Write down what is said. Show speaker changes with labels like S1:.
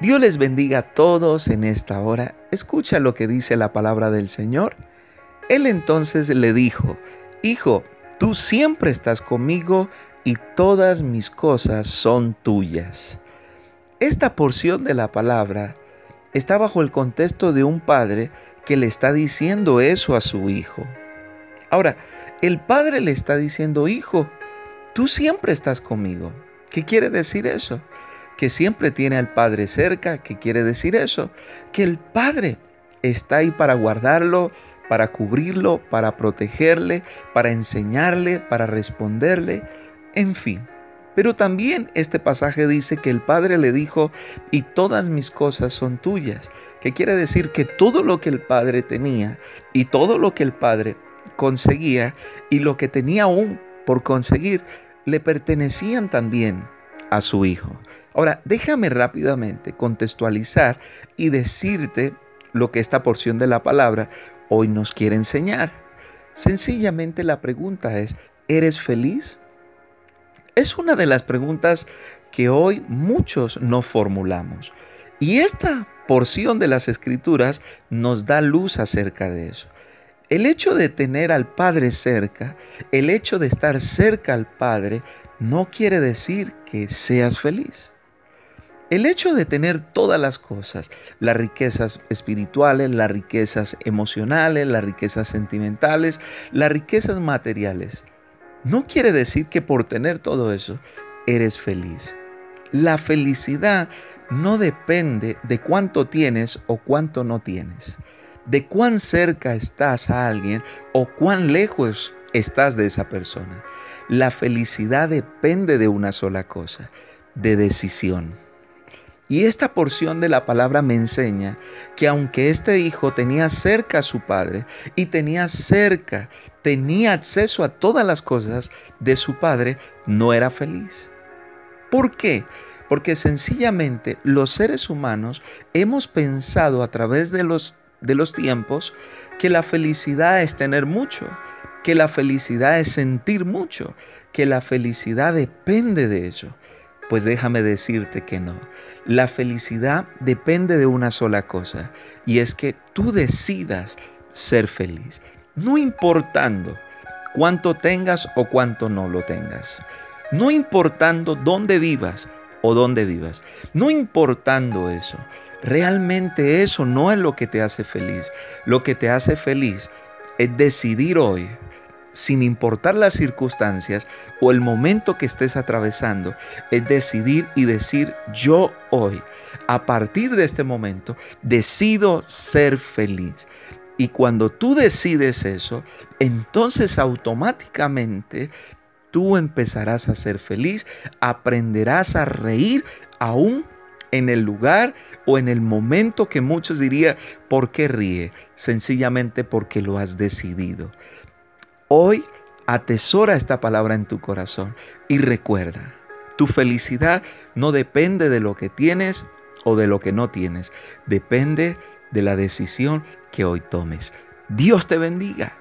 S1: Dios les bendiga a todos en esta hora. Escucha lo que dice la palabra del Señor. Él entonces le dijo, Hijo, tú siempre estás conmigo y todas mis cosas son tuyas. Esta porción de la palabra está bajo el contexto de un padre que le está diciendo eso a su hijo. Ahora, el padre le está diciendo, hijo, tú siempre estás conmigo. ¿Qué quiere decir eso? Que siempre tiene al Padre cerca. ¿Qué quiere decir eso? Que el Padre está ahí para guardarlo, para cubrirlo, para protegerle, para enseñarle, para responderle, en fin. Pero también este pasaje dice que el Padre le dijo, y todas mis cosas son tuyas, que quiere decir que todo lo que el Padre tenía y todo lo que el Padre conseguía y lo que tenía aún por conseguir, le pertenecían también a su Hijo. Ahora, déjame rápidamente contextualizar y decirte lo que esta porción de la palabra hoy nos quiere enseñar. Sencillamente la pregunta es, ¿eres feliz? Es una de las preguntas que hoy muchos no formulamos. Y esta porción de las escrituras nos da luz acerca de eso. El hecho de tener al Padre cerca, el hecho de estar cerca al Padre, no quiere decir que seas feliz. El hecho de tener todas las cosas, las riquezas espirituales, las riquezas emocionales, las riquezas sentimentales, las riquezas materiales, no quiere decir que por tener todo eso eres feliz. La felicidad no depende de cuánto tienes o cuánto no tienes, de cuán cerca estás a alguien o cuán lejos estás de esa persona. La felicidad depende de una sola cosa, de decisión. Y esta porción de la palabra me enseña que aunque este hijo tenía cerca a su padre y tenía cerca, tenía acceso a todas las cosas de su padre, no era feliz. ¿Por qué? Porque sencillamente los seres humanos hemos pensado a través de los, de los tiempos que la felicidad es tener mucho, que la felicidad es sentir mucho, que la felicidad depende de ello. Pues déjame decirte que no. La felicidad depende de una sola cosa y es que tú decidas ser feliz, no importando cuánto tengas o cuánto no lo tengas, no importando dónde vivas o dónde vivas, no importando eso. Realmente eso no es lo que te hace feliz. Lo que te hace feliz es decidir hoy sin importar las circunstancias o el momento que estés atravesando, es decidir y decir, yo hoy, a partir de este momento, decido ser feliz. Y cuando tú decides eso, entonces automáticamente tú empezarás a ser feliz, aprenderás a reír aún en el lugar o en el momento que muchos dirían, ¿por qué ríe? Sencillamente porque lo has decidido. Hoy atesora esta palabra en tu corazón y recuerda, tu felicidad no depende de lo que tienes o de lo que no tienes, depende de la decisión que hoy tomes. Dios te bendiga.